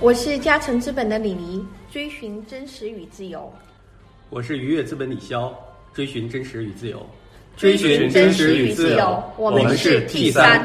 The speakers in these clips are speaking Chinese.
我是嘉诚资本的李黎，追寻真实与自由。我是愉悦资本李潇，追寻真实与自由。追寻真实与自由，我们是 T 三。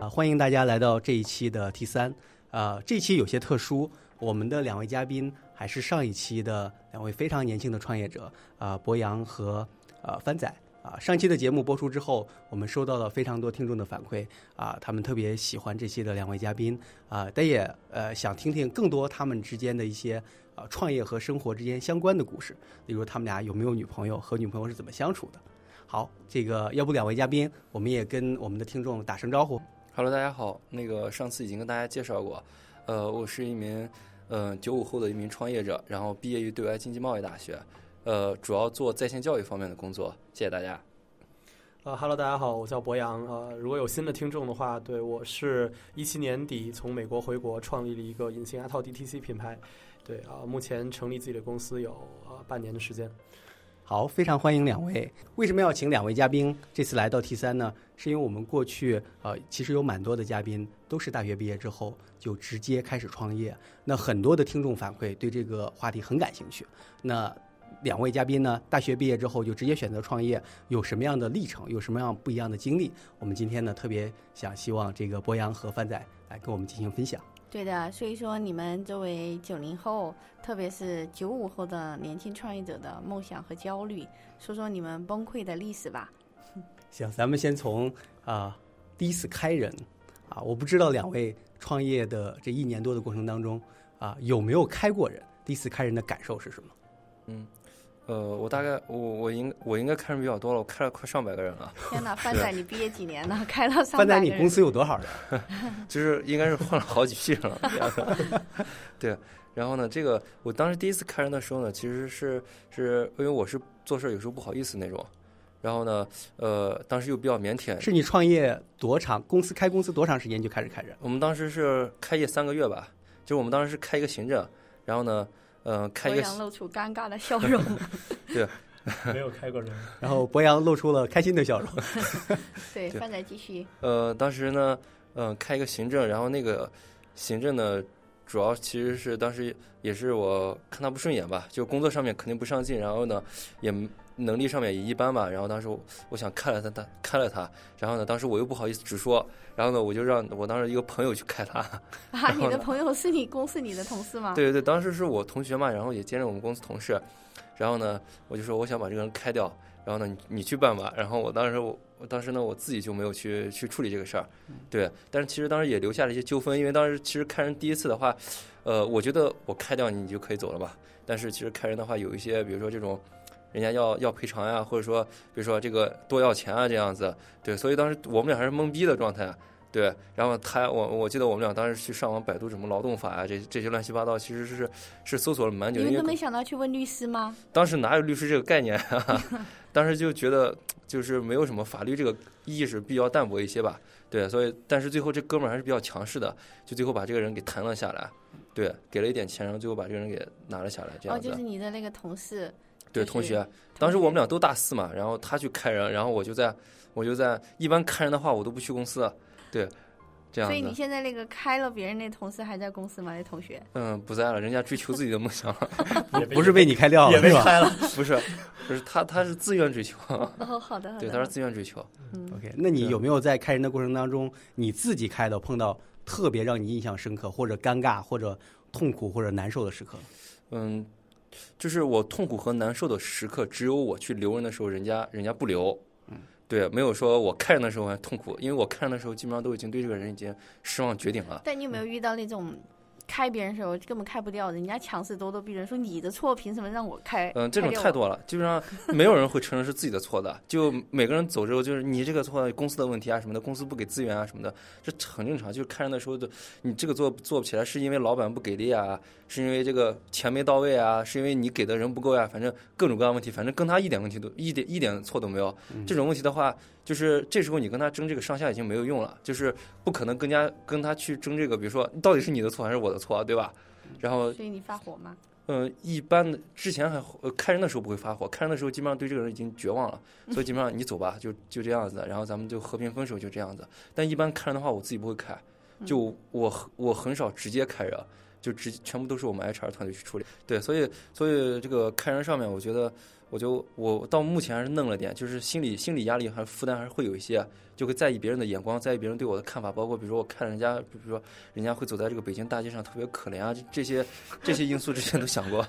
啊，欢迎大家来到这一期的 T 三。呃，这期有些特殊，我们的两位嘉宾还是上一期的两位非常年轻的创业者啊，博洋和呃帆仔。啊，上期的节目播出之后，我们收到了非常多听众的反馈啊，他们特别喜欢这期的两位嘉宾啊，但也呃想听听更多他们之间的一些呃创业和生活之间相关的故事，例如他们俩有没有女朋友，和女朋友是怎么相处的。好，这个要不两位嘉宾，我们也跟我们的听众打声招呼。Hello，大家好。那个上次已经跟大家介绍过，呃，我是一名呃九五后的一名创业者，然后毕业于对外经济贸易大学，呃，主要做在线教育方面的工作。谢谢大家。呃哈喽，大家好，我叫博洋。呃，如果有新的听众的话，对我是一七年底从美国回国，创立了一个隐形牙套 DTC 品牌。对啊、目前成立自己的公司有呃半年的时间。好，非常欢迎两位。为什么要请两位嘉宾这次来到 T 三呢？是因为我们过去呃，其实有蛮多的嘉宾都是大学毕业之后就直接开始创业。那很多的听众反馈对这个话题很感兴趣。那两位嘉宾呢，大学毕业之后就直接选择创业，有什么样的历程，有什么样不一样的经历？我们今天呢，特别想希望这个博洋和范仔来跟我们进行分享。对的，所以说你们作为九零后，特别是九五后的年轻创业者的梦想和焦虑，说说你们崩溃的历史吧。行，咱们先从啊、第一次开人啊，我不知道两位创业的这一年多的过程当中啊，有没有开过人？第一次开人的感受是什么？嗯，呃，我大概我我应我应该开人比较多了，我开了快上百个人了，天哪，范仔，你毕业几年呢？开了上范仔，百个人。你公司有多少人？就是应该是换了好几批人了。对，然后呢，这个我当时第一次开人的时候呢，其实是是因为我是做事有时候不好意思那种，然后呢，呃，当时又比较腼腆，是你创业多长？公司开公司多长时间就开始开人？我们当时是开业三个月吧，就是我们当时是开一个行政，然后呢，呃，开一个博洋露出尴尬的笑容。对没有开过人，然后博洋露出了开心的笑容。对，对范仔继续。呃，当时呢，嗯、开一个行政，然后那个行政呢，主要其实是当时也是我看他不顺眼吧，就工作上面肯定不上进，然后呢，也能力上面也一般吧，然后当时我我想开了他，他开了他，然后呢，当时我又不好意思直说，然后呢，我就让我当时一个朋友去开他，啊，你的朋友是你公司里的同事吗？对对对，当时是我同学嘛，然后也兼任我们公司同事，然后呢，我就说我想把这个人开掉，然后呢，你你去办吧。然后我当时我我当时呢，我自己就没有去去处理这个事儿，对。但是其实当时也留下了一些纠纷，因为当时其实开人第一次的话，呃，我觉得我开掉你你就可以走了吧。但是其实开人的话有一些，比如说这种。人家要要赔偿呀，或者说，比如说这个多要钱啊，这样子，对，所以当时我们俩还是懵逼的状态，对，然后他我我记得我们俩当时去上网百度什么劳动法啊，这这些乱七八糟，其实是是搜索了蛮久的，因为你们都没想到去问律师吗？当时哪有律师这个概念啊？当时就觉得就是没有什么法律这个意识比较淡薄一些吧，对，所以但是最后这哥们儿还是比较强势的，就最后把这个人给谈了下来，对，给了一点钱，然后最后把这个人给拿了下来，这哦，样子。就是你的那个同事。就是对同学，当时我们俩都大四嘛，然后他去开人，然后我就在，我就在一般开人的话，我都不去公司，对，这样所以你，现在那个开了别人那同事还在公司吗？那同学？嗯，不在了，人家追求自己的梦想 不是被你开掉也了是吧被开了。不是，不是他，他是自愿追求，哦，好的，好的。对，他是自愿追求，嗯，？OK，那你有没有在开人的过程当中，你自己开的碰到特别让你印象深刻，或者尴尬，或者痛苦，或者难受的时刻？嗯，就是我痛苦和难受的时刻，只有我去留人的时候，人家人家不留。嗯，对，没有说我看人的时候还痛苦，因为我看人的时候基本上都已经对这个人已经失望绝顶了。但你有没有遇到那种开别人的时候根本开不掉的，人家强势咄咄逼人，说你的错，凭什么让我开？嗯，这种太多了，基本上没有人会承认是自己的错的。就每个人走之后，就是你这个错，公司的问题啊什么的，公司不给资源啊什么的，这很正常。就是开人的时候的，你这个做做不起来，是因为老板不给力啊，是因为这个钱没到位啊，是因为你给的人不够呀、反正各种各样问题，反正跟他一点问题都一点一点错都没有。这种问题的话，就是这时候你跟他争这个上下已经没有用了，就是不可能更加跟他去争这个，比如说到底是你的错还是我的错，对吧？然后所以你发火吗？呃，一般的之前还呃开人的时候不会发火，开人的时候基本上对这个人已经绝望了，所以基本上你走吧，就就这样子，然后咱们就和平分手，就这样子。但一般开人的话，我自己不会开，就我我很少直接开人，就直全部都是我们 HR 团队去处理。对，所以所以这个开人上面，我觉得我就我到目前还是嫩了点，就是心理心理压力还是负担还是会有一些，就会在意别人的眼光，在意别人对我的看法，包括比如说我看人家，比如说人家会走在这个北京大街上特别可怜啊，这些这些因素之前都想过，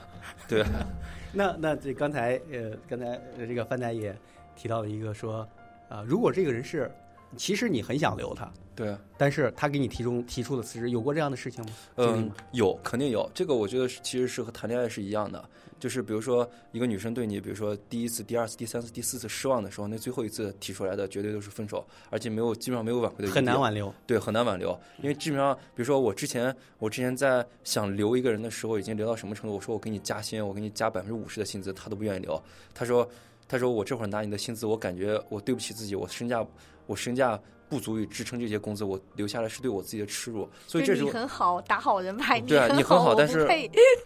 对。那那这刚才呃，刚才这个范大爷提到了一个说，啊、如果这个人是，其实你很想留他，对，但是他给你提出提出了辞职，有过这样的事情吗？嗯，有肯定有，这个我觉得其实是和谈恋爱是一样的，就是比如说一个女生对你，比如说第一次、第二次、第三次、第四次失望的时候，那最后一次提出来的绝对都是分手，而且没有基本上没有挽回的余地很难挽留。对，很难挽留，因为基本上，比如说我之前，我之前在想留一个人的时候，已经留到什么程度？我说我给你加薪，我给你加百分之五十的薪资，他都不愿意留。他说，他说我这会儿拿你的薪资，我感觉我对不起自己，我身价，我身价不足以支撑这些工资，我留下来是对我自己的耻辱。所以这时候，很好，打好人牌，对啊，你很很好，但是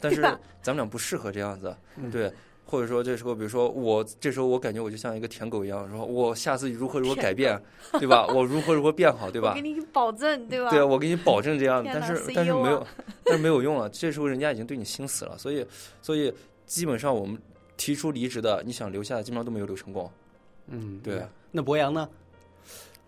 但是 咱们俩不适合这样子，嗯对。或者说这时候，比如说我这时候我感觉我就像一个舔狗一样，说我下次如何如何改变，对吧？我如何如何变好，对吧我给？你保证，对吧？对啊，我给你保证这样，但是但是没有啊，但是没有用了。这时候人家已经对你心死了，所以所以基本上我们提出离职的，你想留下的，基本上都没有留成功。嗯，对。那博洋呢？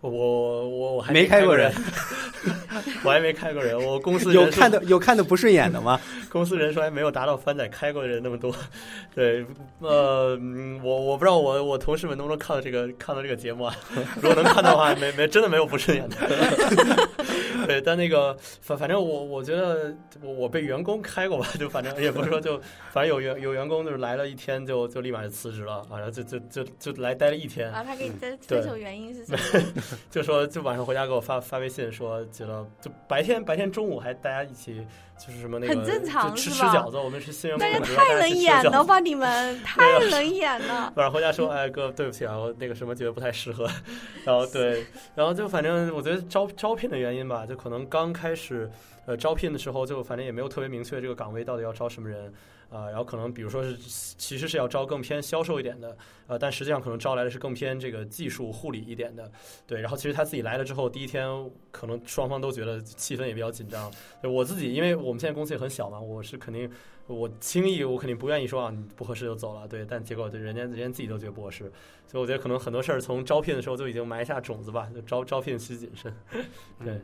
我我我还没开过人人，我还没开过人，我公司有看的有看的不顺眼的吗？公司人数还没有达到番仔开过的人那么多。对，呃，嗯我我不知道我我同事们能不能看到这个看到这个节目啊？如果能看到的话，没没真的没有不顺眼的。对，但那个反反正我我觉得我我被员工开过吧，就反正也不是说就反正有员有员工就是来了一天就就立马就辞职了，反正就就就就来待了一天，啊，他给你分对分手原因是什么？就说就晚上回家给我发发微信说觉得就白天白天中午还大家一起就是什么那个很正常吃吃饺子，我们是新员工大家，太能演了了。吧，你们 太能演了。晚上回家说，哎哥，对不起啊，我那个什么觉得不太适合，然后对，然后就反正我觉得招招聘的原因吧，就可能刚开始呃招聘的时候，就反正也没有特别明确这个岗位到底要招什么人啊、然后可能比如说是其实是要招更偏销售一点的，呃，但实际上可能招来的是更偏这个技术护理一点的，对，然后其实他自己来了之后，第一天可能双方都觉得气氛也比较紧张，我自己因为我们现在公司也很小嘛，我是肯定。我轻易，我肯定不愿意说啊，你不合适就走了，对。但结果对人家人家自己都觉得不合适，所以我觉得可能很多事儿从招聘的时候就已经埋下种子吧，就招招聘需谨慎。对，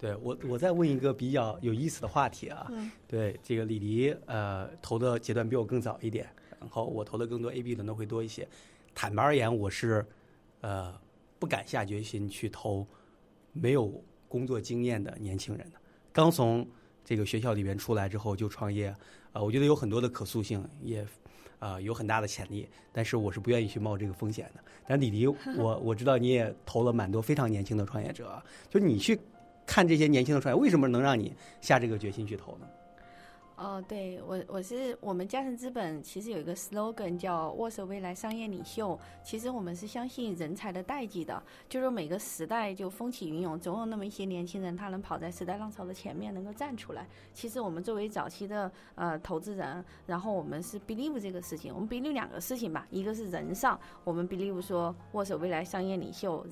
对我我再问一个比较有意思的话题啊，嗯对这个李黎呃投的阶段比我更早一点，然后我投的更多 A B 轮的会多一些。坦白而言，我是呃不敢下决心去投没有工作经验的年轻人的。刚从这个学校里边出来之后就创业，啊、我觉得有很多的可塑性，也啊、有很大的潜力，但是我是不愿意去冒这个风险的。但李黎，我我知道你也投了蛮多非常年轻的创业者啊，就你去看这些年轻的创业，为什么能让你下这个决心去投呢？哦，对我我是我们嘉诚资本其实有一个 slogan 叫握手未来商业领袖。其实我们是相信人才的代际的，就是每个时代就风起云涌，总有那么一些年轻人他能跑在时代浪潮的前面，能够站出来。其实我们作为早期的呃投资人，然后我们是 believe 这个事情，我们 believe 两个事情吧，一个是人上，我们 believe 说握手未来商业领袖，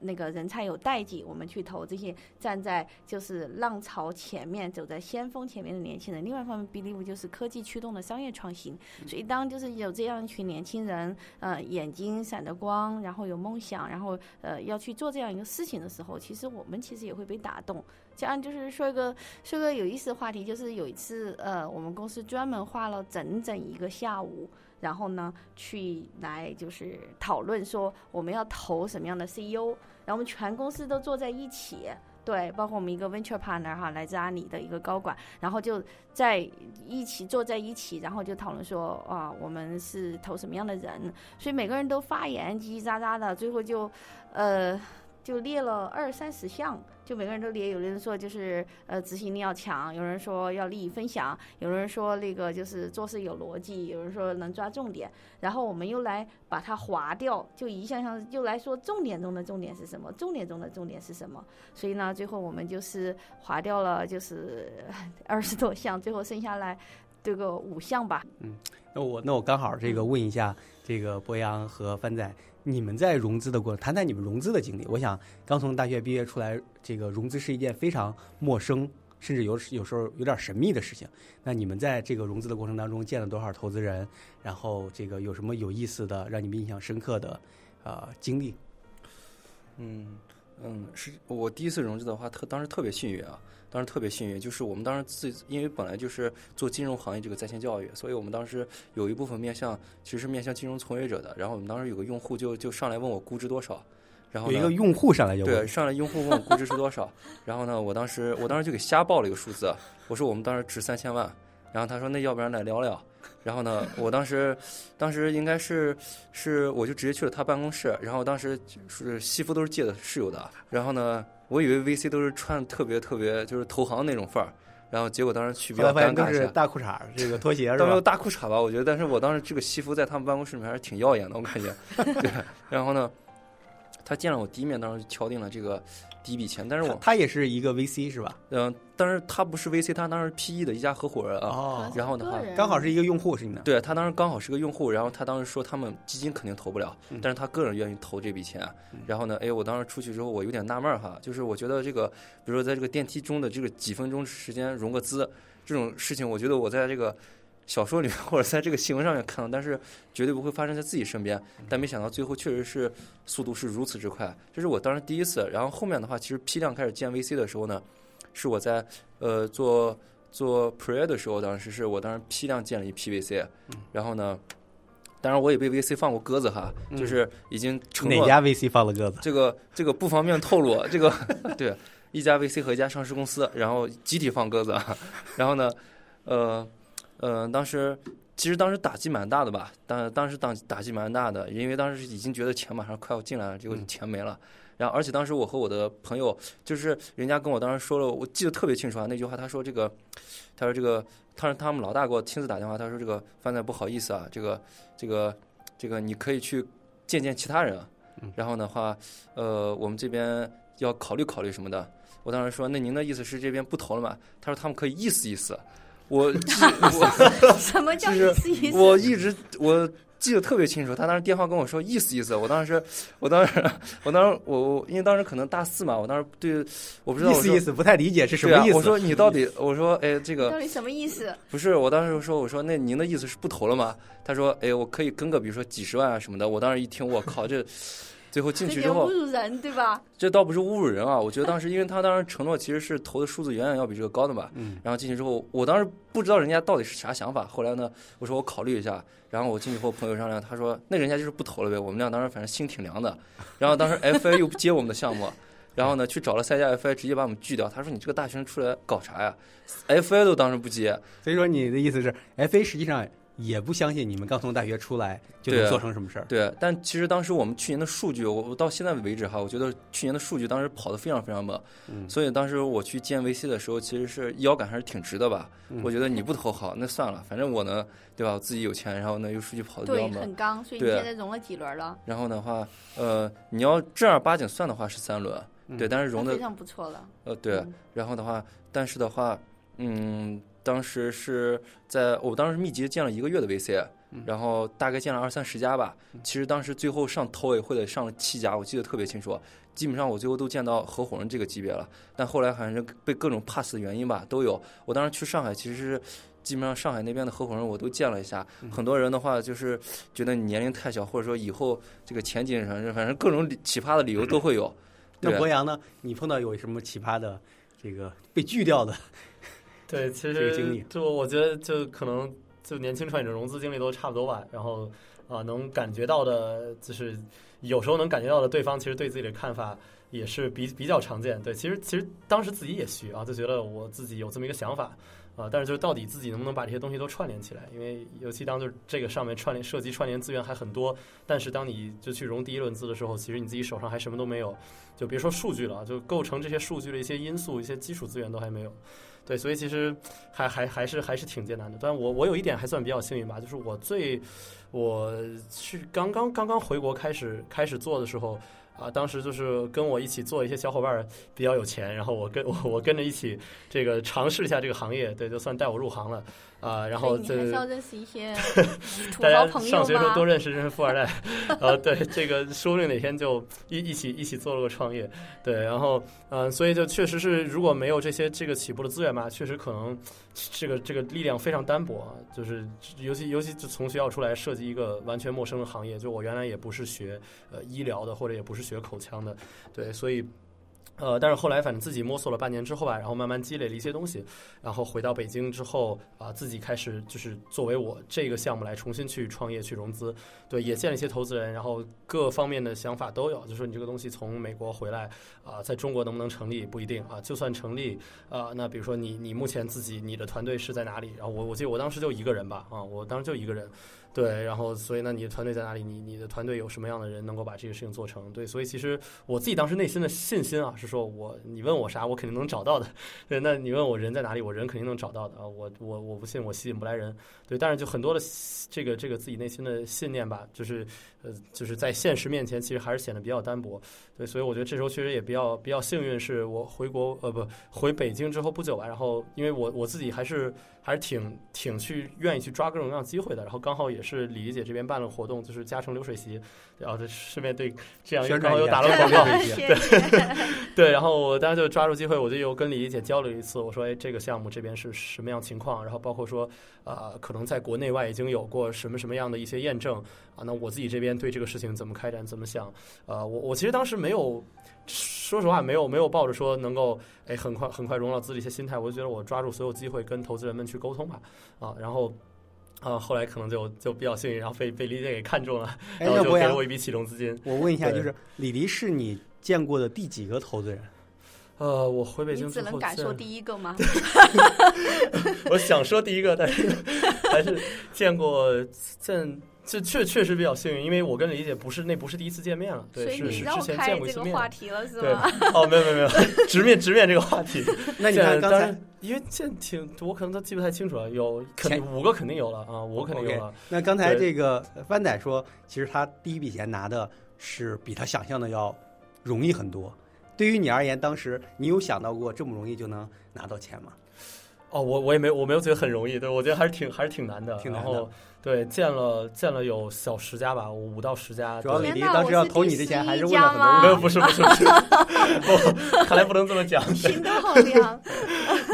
那个人才有代际，我们去投这些站在就是浪潮前面、走在先锋前面的年轻人。另外方面，believe 就是科技驱动的商业创新。所以当就是有这样一群年轻人，呃，眼睛闪着光，然后有梦想，然后呃要去做这样一个事情的时候，其实我们其实也会被打动。这样就是说一个说个有意思的话题，就是有一次呃，我们公司专门花了整整一个下午。然后呢，去来就是讨论说我们要投什么样的 CEO，然后我们全公司都坐在一起，对，包括我们一个 venture partner 哈，来自阿里的一个高管，然后就在一起坐在一起，然后就讨论说啊，我们是投什么样的人，所以每个人都发言叽叽喳喳的，最后就，呃。就列了二三十项，就每个人都列。有的人说就是呃执行力要强，有人说要利益分享，有人说那个就是做事有逻辑，有人说能抓重点。然后我们又来把它划掉，就一项项又来说重点中的重点是什么，重点中的重点是什么。所以呢，最后我们就是划掉了就是 二十多项，最后剩下来这个五项吧。嗯，那我那我刚好这个问一下这个博洋和帆仔。你们在融资的过程，谈谈你们融资的经历。我想，刚从大学毕业出来，这个融资是一件非常陌生，甚至有有时候有点神秘的事情。那你们在这个融资的过程当中见了多少投资人？然后这个有什么有意思的、让你们印象深刻的呃经历？嗯嗯，是我第一次融资的话，特当时特别幸运啊。当时特别幸运，就是我们当时自因为本来就是做金融行业这个在线教育，所以我们当时有一部分面向其实是面向金融从业者的。然后我们当时有个用户就就上来问我估值多少，然后有一个用户上来就对上来用户问我估值是多少，然后呢，我当时我当时就给瞎报了一个数字，我说我们当时值三千万，然后他说那要不然来聊聊，然后呢，我当时当时应该是是我就直接去了他办公室，然后当时是西服都是借的室友的，然后呢。我以为 VC 都是穿特别特别就是投行那种范儿，然后结果当时去比较尴尬一下。大裤衩这个拖鞋 是吧？倒没有大裤衩吧，我觉得。但是我当时这个西服在他们办公室里面还是挺耀眼的，我感觉。对。然后呢，他见了我第一面，当时就敲定了这个。第一笔钱，但是我他也是一个 VC 是吧？嗯，但是他不是 VC，他当时 PE 的一家合伙人啊。哦。然后的话，刚好是一个用户是你的。对他当时刚好是个用户，然后他当时说他们基金肯定投不了，但是他个人愿意投这笔钱。然后呢，哎，我当时出去之后，我有点纳闷哈，就是我觉得这个，比如说在这个电梯中的这个几分钟时间融个资这种事情，我觉得我在这个。小说里面或者在这个新闻上面看到，但是绝对不会发生在自己身边。但没想到最后确实是速度是如此之快，这是我当时第一次。然后后面的话，其实批量开始建 VC 的时候呢，是我在呃做做 Pre 的时候，当时是我当时批量建了一批 VC。然后呢，当然我也被 VC 放过鸽子哈，就是已经承诺哪家 VC 放了鸽子？这个这个不方便透露。这个 对一家 VC 和一家上市公司，然后集体放鸽子。然后呢，呃。嗯，当时其实当时打击蛮大的吧，当当时当打击蛮大的，因为当时已经觉得钱马上快要进来了，结果钱没了。然后而且当时我和我的朋友，就是人家跟我当时说了，我记得特别清楚啊，那句话他说这个，他说这个，他说他们老大给我亲自打电话，他说这个范仔不好意思啊，这个这个这个你可以去见见其他人，然后的话，呃，我们这边要考虑考虑什么的。我当时说，那您的意思是这边不投了吗？他说他们可以意思意思。我 我什么叫意思意思？我一直我记得特别清楚，他当时电话跟我说意思意思。我当时，我当时，我当时，我因为当时可能大四嘛，我当时对我不知道意思意思不太理解是什么意思。我说你到底，我说哎这个到底什么意思？不是，我当时说我说那您的意思是不投了吗？他说哎我可以跟个比如说几十万啊什么的。我当时一听我靠这。最后进去之后，侮辱人对吧？这倒不是侮辱人啊！我觉得当时，因为他当时承诺其实是投的数字远远要比这个高的嘛。嗯。然后进去之后，我当时不知道人家到底是啥想法。后来呢，我说我考虑一下。然后我进去和我朋友商量，他说那人家就是不投了呗。我们俩当时反正心挺凉的。然后当时 FA 又不接我们的项目，然后呢去找了三家 FA，直接把我们拒掉。他说你这个大学生出来搞啥呀？FA 都当时不接。所以说你的意思是，FA 实际上。也不相信你们刚从大学出来就能做成什么事儿。对，但其实当时我们去年的数据，我到现在为止哈，我觉得去年的数据当时跑得非常非常猛。嗯。所以当时我去见 VC 的时候，其实是腰杆还是挺直的吧？嗯我觉得你不投好，那算了，反正我呢，对吧？我自己有钱，然后呢又数据跑得比较猛。对，很刚。所以你现在融了几轮了？然后的话，呃，你要正儿八经算的话是三轮。对，但是融的非常不错了。呃，对。然后的话，但是的话，嗯。当时是在我当时密集建了一个月的 VC，然后大概建了二三十家吧。其实当时最后上投委会的上了七家，我记得特别清楚。基本上我最后都见到合伙人这个级别了，但后来好像是被各种 pass 的原因吧，都有。我当时去上海，其实是基本上上海那边的合伙人我都见了一下。很多人的话就是觉得你年龄太小，或者说以后这个前景反正反正各种奇葩的理由都会有。那博洋呢？你碰到有什么奇葩的这个被拒掉的？对，其实就我觉得，就可能就年轻创业者融资经历都差不多吧。然后啊，能感觉到的，就是有时候能感觉到的，对方其实对自己的看法也是比比较常见。对，其实其实当时自己也虚啊，就觉得我自己有这么一个想法啊，但是就是到底自己能不能把这些东西都串联起来？因为尤其当就是这个上面串联涉及串联资源还很多，但是当你就去融第一轮资的时候，其实你自己手上还什么都没有，就别说数据了，就构成这些数据的一些因素、一些基础资源都还没有。对，所以其实还还还是还是挺艰难的。但我我有一点还算比较幸运吧，就是我最我去刚刚刚刚回国开始开始做的时候啊，当时就是跟我一起做一些小伙伴儿比较有钱，然后我跟我我跟着一起这个尝试一下这个行业，对，就算带我入行了啊。然后这所以你还是要认识一些 土大家上学的时候吗？多认识认识富二代，呃，对，这个说不定哪天就一一起一起做了个创业，对，然后嗯、呃所以就确实是如果没有这些这个起步的资源吧，确实可能这个这个力量非常单薄啊，就是尤其尤其就从学校出来涉及一个完全陌生的行业，就我原来也不是学呃医疗的，或者也不是学口腔的，对，所以。呃，但是后来反正自己摸索了半年之后吧，然后慢慢积累了一些东西，然后回到北京之后啊、自己开始就是作为我这个项目来重新去创业去融资，对，也见了一些投资人，然后各方面的想法都有，就说你这个东西从美国回来啊、在中国能不能成立不一定啊，就算成立啊、那比如说你你目前自己你的团队是在哪里？然后我我记得我当时就一个人吧，啊，我当时就一个人。对，然后所以呢，你的团队在哪里？你你的团队有什么样的人能够把这个事情做成？对，所以其实我自己当时内心的信心啊，是说我你问我啥，我肯定能找到的。对，那你问我人在哪里，我人肯定能找到的啊。我我我不信我吸引不来人。对，但是就很多的这个这个自己内心的信念吧，就是呃就是在现实面前，其实还是显得比较单薄。对，所以我觉得这时候确实也比较比较幸运，是我回国呃不回北京之后不久吧，然后因为我我自己还是还是挺挺去愿意去抓各种各样的机会的，然后刚好也是李丽姐这边办了活动，就是嘉诚流水席，然后这顺便对这样刚好又打了广告，谢谢。对，然后我当时就抓住机会，我就又跟李丽姐交流一次，我说，哎，这个项目这边是什么样情况？然后包括说，呃，可能在国内外已经有过什么什么样的一些验证啊？那我自己这边对这个事情怎么开展，怎么想？呃，我我其实当时没有，说实话，没有没有抱着说能够哎很快很快融到资的一些心态，我就觉得我抓住所有机会跟投资人们去沟通吧，啊，然后。啊，后来可能就就比较幸运，然后被被李姐给看中了，哎，然后就给了我一笔启动资金。我问一下，就是李黎是你见过的第几个投资人？呃，我回北你只京之后见能感受第一个吗？我想说第一个，但是还是见过见，这确确实比较幸运，因为我跟李姐不是那不是第一次见面了，对，是是之前见过一次面。这个话题了是对吗？，哦，没有没有没有，直面直面这个话题。那你看刚才因为这挺，我可能都记不太清楚了，有肯定五个肯定有了啊，五个肯定有了。那刚才这个帆仔说，其实他第一笔钱拿的是比他想象的要容易很多。对于你而言，当时你有想到过这么容易就能拿到钱吗？哦，我我也没我没有觉得很容易，对我觉得还是挺还是挺难的。挺难的然后对见了见了有小十家吧，五到十家。主要李迪当时要投你之前，还是问了很多。没有不是不是不是，不，看来不能这么讲。心都好凉。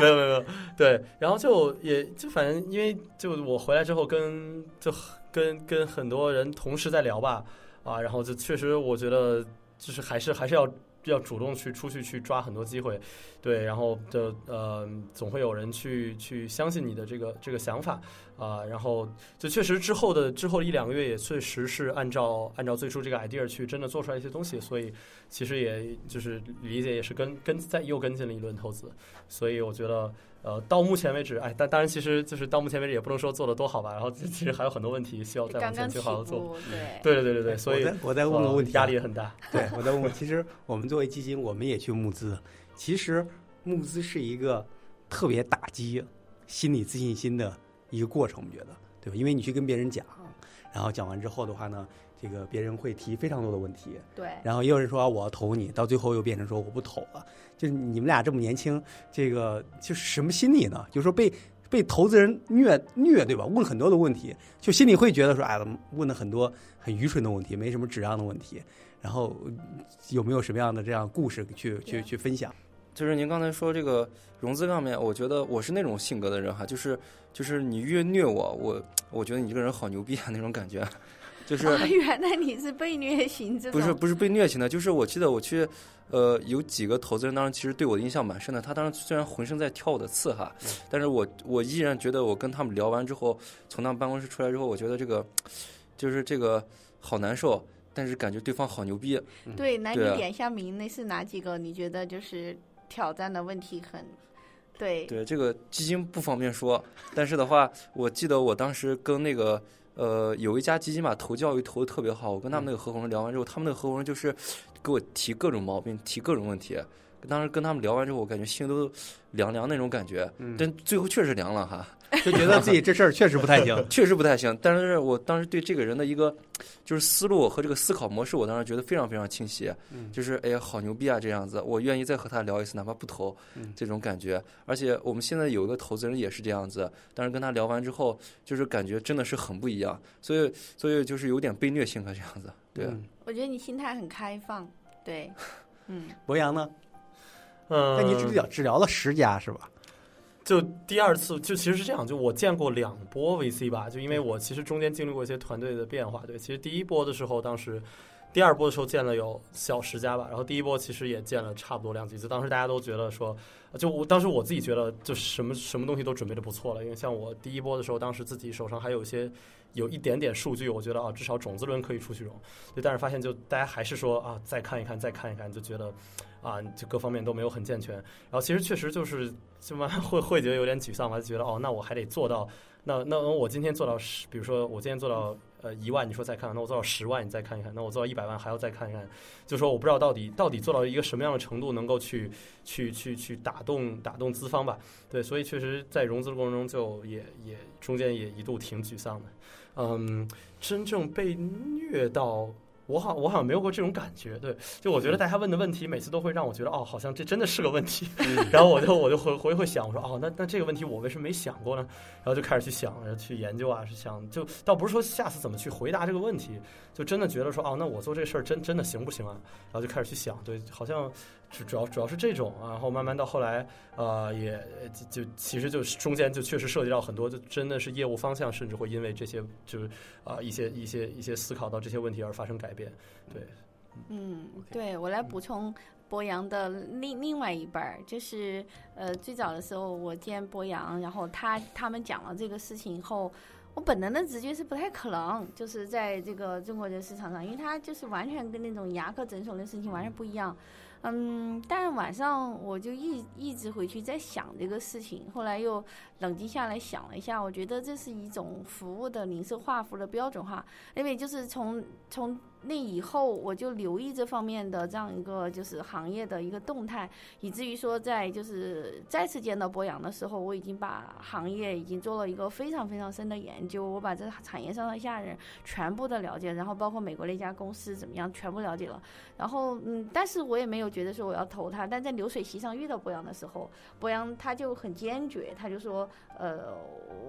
没有没有没有，对，然后就也就反正因为就我回来之后跟就跟跟很多人同时在聊吧，啊，然后就确实我觉得就是还是还是要要主动去出去去抓很多机会，对，然后就呃总会有人去去相信你的这个这个想法。啊，然后就确实之后的之后一两个月也确实是按照按照最初这个 idea 去真的做出来一些东西，所以其实也就是理解也是跟跟在又跟进了一轮投资，所以我觉得。呃，到目前为止，哎，但当然，其实就是到目前为止也不能说做的多好吧，然后其实还有很多问题需要再往前去好好做。对。对对对对对，所以我在问个呃问题啊，压力也很大。对，我在问问，其实我们作为基金，我们也去募资。其实募资是一个特别打击心理自信心的一个过程，我们觉得，对吧？因为你去跟别人讲，然后讲完之后的话呢，这个别人会提非常多的问题，对，然后也有人说啊我要投你，到最后又变成说我不投了。就是你们俩这么年轻，这个就是什么心理呢？就是说被被投资人虐虐，对吧？问很多的问题，就心里会觉得说，哎，问了很多很愚蠢的问题，没什么质量的问题。然后有没有什么样的这样故事去去去分享？就是您刚才说这个融资上面，我觉得我是那种性格的人哈，就是就是你越虐我，我我觉得你这个人好牛逼啊那种感觉，就是啊，原来你是被虐型。不是不是被虐型的，就是我记得我去，呃，有几个投资人当时其实对我的印象蛮深的。他当时虽然浑身在跳我的刺哈，但是我我依然觉得我跟他们聊完之后，从他们办公室出来之后，我觉得这个就是这个好难受。但是感觉对方好牛逼，对，那你点一下名，那是哪几个？你觉得就是挑战的问题很，对，对这个基金不方便说，但是的话，我记得我当时跟那个呃有一家基金吧投教育投的特别好，我跟他们那个合伙人聊完之后，他们那个合伙人就是给我提各种毛病，提各种问题。当时跟他们聊完之后，我感觉心都凉凉那种感觉，但最后确实凉了哈。就觉得自己这事儿确实不太行。确实不太行。但是我当时对这个人的一个就是思路和这个思考模式，我当时觉得非常非常清晰。嗯就是哎呀，好牛逼啊，这样子，我愿意再和他聊一次，哪怕不投，嗯这种感觉。而且我们现在有一个投资人也是这样子，但是跟他聊完之后，就是感觉真的是很不一样。所以，所以就是有点被虐性格这样子。对，嗯我觉得你心态很开放，对，嗯，博洋呢？嗯，那你治疗治疗了十家是吧？就第二次，就其实是这样，就我见过两波 VC 吧，就因为我其实中间经历过一些团队的变化。对，其实第一波的时候，当时第二波的时候见了有小十家吧，然后第一波其实也见了差不多两几次。当时大家都觉得说，就我当时我自己觉得，就什么什么东西都准备的不错了，因为像我第一波的时候，当时自己手上还有一些有一点点数据，我觉得啊，至少种子轮可以出去融。对，但是发现就大家还是说啊，再看一看，再看一看，就觉得啊，就各方面都没有很健全。然后其实确实就是就慢 会会觉得有点沮丧吧，就觉得哦，那我还得做到，那那我今天做到十，比如说我今天做到呃一万，你说再看，那我做到十万，你再看一看，那我做到一百万还要再看一看，就说我不知道到底到底做到一个什么样的程度能够去去去去打动打动资方吧，对，所以确实在融资的过程中就也也中间也一度挺沮丧的，嗯，真正被虐到。我好，我好像没有过这种感觉。对，就我觉得大家问的问题，每次都会让我觉得，哦，好像这真的是个问题。然后我就我就回回会想，我说，哦，那那这个问题我为什么没想过呢？然后就开始去想，然后去研究啊，是想就倒不是说下次怎么去回答这个问题，就真的觉得说，哦，那我做这事儿真真的行不行啊？然后就开始去想，对，好像主主要主要是这种，然后慢慢到后来，呃，也就就其实就是中间就确实涉及到很多，就真的是业务方向，甚至会因为这些就是啊、一些一些一些思考到这些问题而发生改变。对，嗯，对我来补充博洋的另另外一半儿，就是呃，最早的时候我见博洋，然后他他们讲了这个事情以后，我本能的直觉是不太可能，就是在这个中国的市场上，因为他就是完全跟那种牙科诊所的事情完全不一样。嗯，嗯但晚上我就一一直回去在想这个事情，后来又冷静下来想了一下，我觉得这是一种服务的零售化、服务的标准化，因为就是从从那以后，我就留意这方面的这样一个就是行业的一个动态，以至于说在就是再次见到博洋的时候，我已经把行业已经做了一个非常非常深的研究，我把这产业上的下人全部的了解，然后包括美国那家公司怎么样，全部了解了。然后嗯，但是我也没有觉得说我要投他，但在流水席上遇到博洋的时候，博洋他就很坚决，他就说呃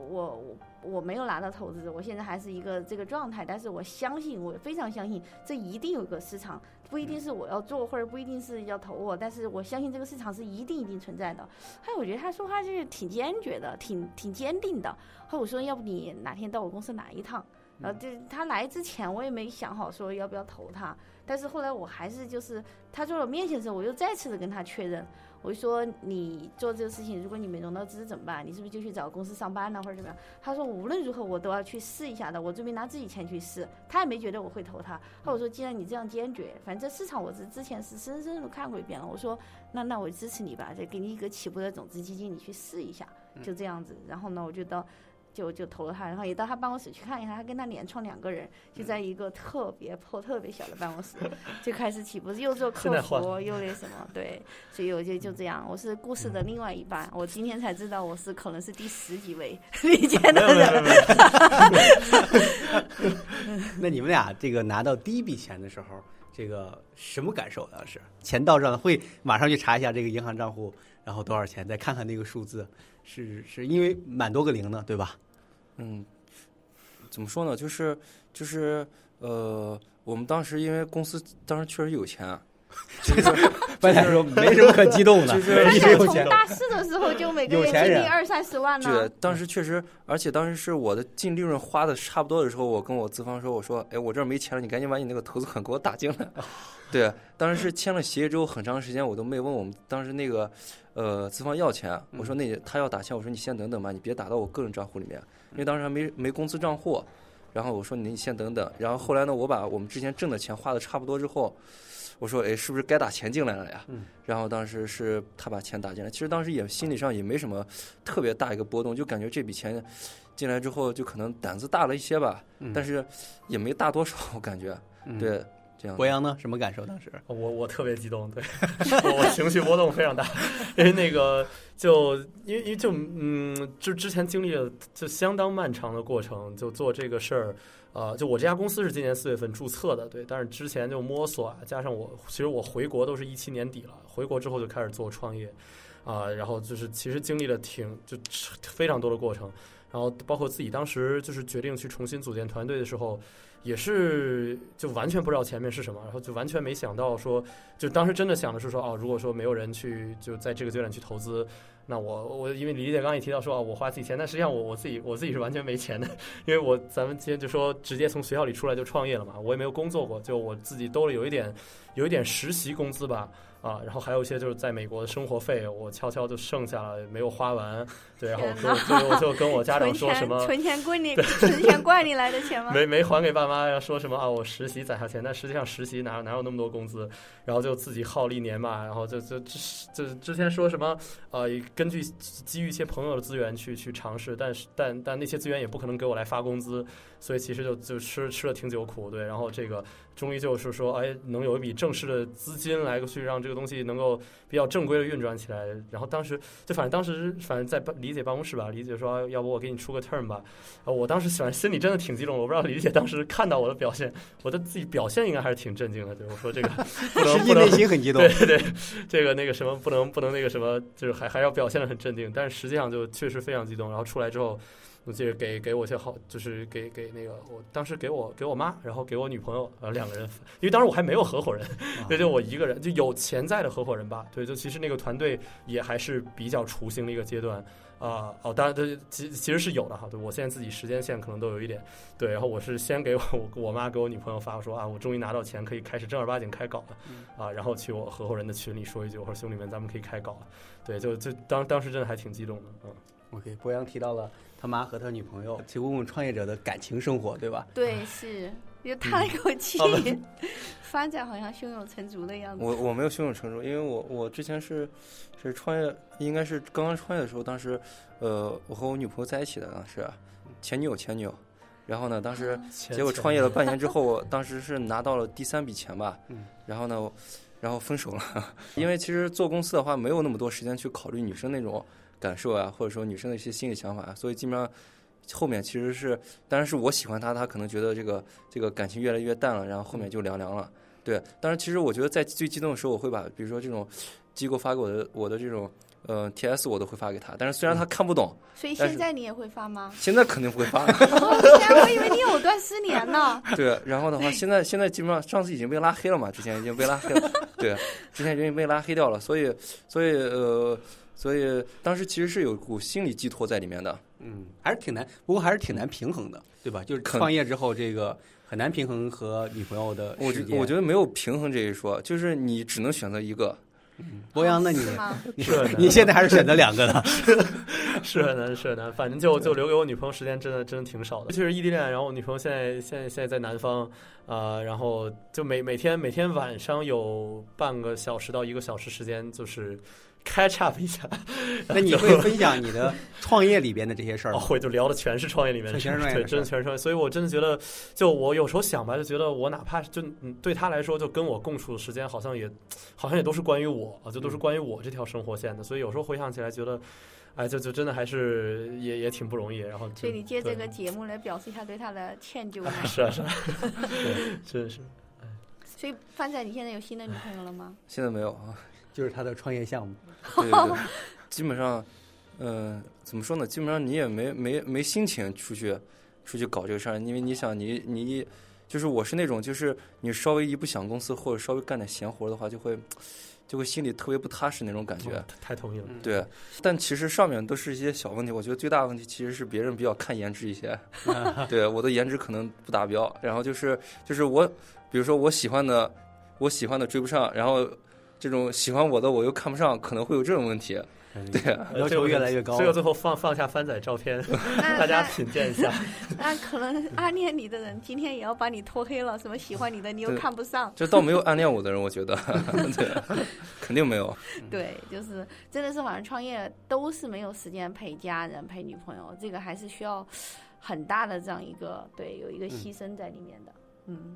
我我我没有拿到投资，我现在还是一个这个状态，但是我相信，我非常相信，这一定有个市场，不一定是我要做，或者不一定是要投我，但是我相信这个市场是一定一定存在的。还有，我觉得他说话就是挺坚决的，挺挺坚定的。后我说，要不你哪天到我公司来一趟？然后就他来之前，我也没想好说要不要投他，但是后来我还是就是他做了面前的时候，我又再次的跟他确认。我就说你做这个事情，如果你没融到资怎么办？你是不是就去找公司上班呢，或者怎么样？他说无论如何我都要去试一下的，我准备拿自己钱去试。他也没觉得我会投他。后我说既然你这样坚决，反正市场我是之前是深深的看过一遍了。我说那那我支持你吧，再给你一个起步的种子基金，你去试一下，就这样子。然后呢，我就到。就就投了他，然后也到他办公室去看一下，他跟他连创两个人，就在一个特别破、特别小的办公室，就开始起步，又做客服，又那什么，对，所以我就就这样，我是故事的另外一半，我今天才知道我是可能是第十几位 理解的人，那你们俩这个拿到第一笔钱的时候，这个什么感受？当时钱到账会马上去查一下这个银行账户，然后多少钱，再看看那个数字，是是因为满多个零呢，对吧？嗯，怎么说呢？就是就是呃，我们当时因为公司当时确实有钱，白天说 没什么可激动的，就是。从大四的时候就每个月净利二三十万呢对，，当时确实，而且当时是我的净利润花的差不多的时候，我跟我资方说，我说，哎，我这儿没钱了，你赶紧把你那个投资款给我打进来。对，当时是签了协议之后，很长时间我都没问我们当时那个呃资方要钱，我说那他要打钱，我说你先等等吧，你别打到我个人账户里面，因为当时还没没公司账户。然后我说你先等等，然后后来呢，我把我们之前挣的钱花的差不多之后，我说哎，是不是该打钱进来了呀？嗯然后当时是他把钱打进来，其实当时也心理上也没什么特别大一个波动，就感觉这笔钱进来之后，就可能胆子大了一些吧，嗯但是也没大多少，我感觉，嗯 对，这样博洋呢？什么感受？当时我我特别激动，对 我我情绪波动非常大，因为那个就因为因为就嗯，就之前经历了就相当漫长的过程，就做这个事儿。呃，就我这家公司是今年四月份注册的，对，但是之前就摸索啊，加上我其实我回国都是一七年底了，回国之后就开始做创业，啊、然后就是其实经历了挺就非常多的过程，然后包括自己当时就是决定去重新组建团队的时候，也是就完全不知道前面是什么，然后就完全没想到说，就当时真的想的是说，哦，如果说没有人去就在这个阶段去投资，那我我因为李姐刚刚也提到说，啊，我花自己钱，但实际上我我自己我自己是完全没钱的，因为我咱们今天就说直接从学校里出来就创业了嘛，我也没有工作过，就我自己兜里有一点有一点实习工资吧。啊，然后还有一些就是在美国的生活费，我悄悄就剩下了，没有花完。对，然后就我就跟我家长 说什么，存钱怪你，存钱怪你来的钱吗？没没还给爸妈呀，说什么啊？我实习攒下钱，但实际上实习哪哪有那么多工资？然后就自己耗了一年嘛，然后就就就就之前说什么呃，根据基于一些朋友的资源去去尝试，但是但但那些资源也不可能给我来发工资，所以其实就就吃吃了挺久苦，对。然后这个终于就是说，哎，能有一笔正式的资金来去让这个东西能够比较正规的运转起来。然后当时就反正当时反正在办李姐办公室吧，理解说要不我给你出个 term 吧。啊，我当时反正心里真的挺激动，我不知道理解当时看到我的表现，我的自己表现应该还是挺震惊的。对我说这个不能实际内不能。心很激动 对。对对，这个那个什么不能不能那个什么，就是还还要表现的很镇定，但是实际上就确实非常激动。然后出来之后，我记得给给我一些好，就是给给那个我当时给我给我妈，然后给我女朋友，呃两个人，因为当时我还没有合伙人，对，就我一个人，就有潜在的合伙人吧。对，就其实那个团队也还是比较雏形的一个阶段。啊、哦，当然，对其其实是有的哈。对我现在自己时间线可能都有一点，对。然后我是先给我我我妈给我女朋友发说啊，我终于拿到钱，可以开始正儿八经开搞了啊。然后去我合伙人的群里说一句，我说兄弟们，咱们可以开搞了。对，就就当当时真的还挺激动的，嗯。OK，博洋提到了他妈和他女朋友，去问问创业者的感情生活，对吧？对，是，就叹了一口气 发展好像胸有成竹的样子。我我没有胸有成竹，因为我我之前是是创业，应该是刚刚创业的时候，当时呃我和我女朋友在一起的，当时前女友前女友，然后呢当时结果创业了半年之后，我当时是拿到了第三笔钱吧，嗯然后呢然后分手了，因为其实做公司的话没有那么多时间去考虑女生那种感受啊，或者说女生的一些心理想法，所以基本上。后面其实是，当然是我喜欢他，他可能觉得这个这个感情越来越淡了，然后后面就凉凉了。对，当然其实我觉得在最激动的时候，我会把比如说这种机构发给我的我的这种呃 TS 我都会发给他，但是虽然他看不懂，所以现在你也会发吗？现在肯定不会发。了，我以为你有段失联呢。对，然后的话，现在现在基本上上次已经被拉黑了嘛，之前已经被拉黑了，对，之前已经被拉黑掉了，所以所以呃，所以当时其实是有股心理寄托在里面的。嗯，还是挺难，不过还是挺难平衡的，对吧？就是创业之后，这个很难平衡和女朋友的我觉时间。我觉得没有平衡这一说，就是你只能选择一个。博洋，那你是？你你现在还是选择两个呢？是很难，是很难。反正就就留给我女朋友时间真的真的挺少的，尤其是异地恋。然后我女朋友现在现在现在在南方，啊，然后就每每天每天晚上有半个小时到一个小时时间，就是 catch up 一下。那你会分享你的创业里边的这些事儿 哦，吗？会就聊的全是创业里面的事儿，对，全是创业的事儿真的全是创业。所以我真的觉得，就我有时候想吧，就觉得我哪怕就嗯对他来说，就跟我共处的时间，好像也好像也都是关于我啊，就都是关于我这条生活线的。所以有时候回想起来，觉得。哎，就就真的还是也也挺不容易，然后所以你借这个节目来表示一下对他的歉疚 吗？是啊是啊，真是所以范仔，你现在有新的女朋友了吗？现在没有啊，就是他的创业项目。对对对，基本上，嗯、怎么说呢？基本上你也没没没心情出去出去搞这个事儿，因为你想你你就是我是那种就是你稍微一不想公司或者稍微干点闲活的话，就会就会心里特别不踏实那种感觉。哦太同意了。对，但其实上面都是一些小问题。我觉得最大的问题其实是别人比较看颜值一些，对我的颜值可能不达标。然后就是就是我，比如说我喜欢的，我喜欢的追不上，然后这种喜欢我的我又看不上，可能会有这种问题。对啊，要求越来越高这个最后放放下番仔照片，大家品鉴一下。那可能暗恋你的人今天也要把你拖黑了，什么喜欢你的你又看不上，这倒没有暗恋我的人，我觉得，对，肯定没有。对，就是真的是好像创业都是没有时间陪家人、陪女朋友，这个还是需要很大的这样一个对有一个牺牲在里面的。嗯，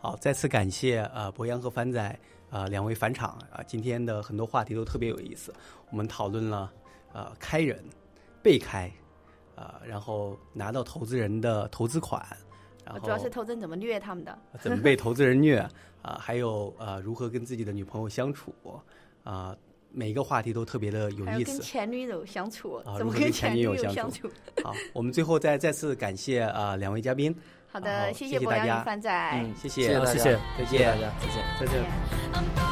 好，再次感谢呃博洋和凡仔呃两位返场啊、今天的很多话题都特别有意思，我们讨论了呃开人、被开，呃然后拿到投资人的投资款，然后主要是投资人怎么虐他们的。怎么被投资人虐 啊、还有呃如何跟自己的女朋友相处啊、每一个话题都特别的有意思。前女友相处，啊怎么如何跟前女友相相处好，我们最后再再次感谢啊、两位嘉宾，好的，谢谢博洋谢大家与范仔。嗯，谢谢，谢谢再见谢谢大家，再见。再见。再见